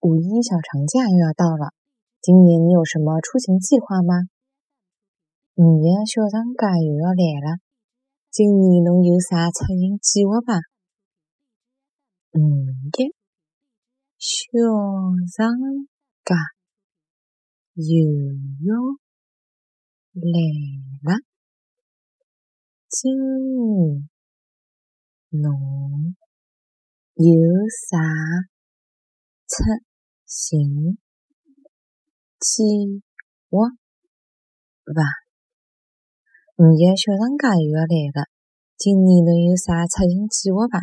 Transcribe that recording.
五一小长假又要到了，今年你有什么出行计划吗？五一小长假又要来了，今年侬有啥出行计划吧？五一小长假又要来了，今年侬有啥出行计划伐？五一小长假又要来了，今年侬有啥出行计划伐？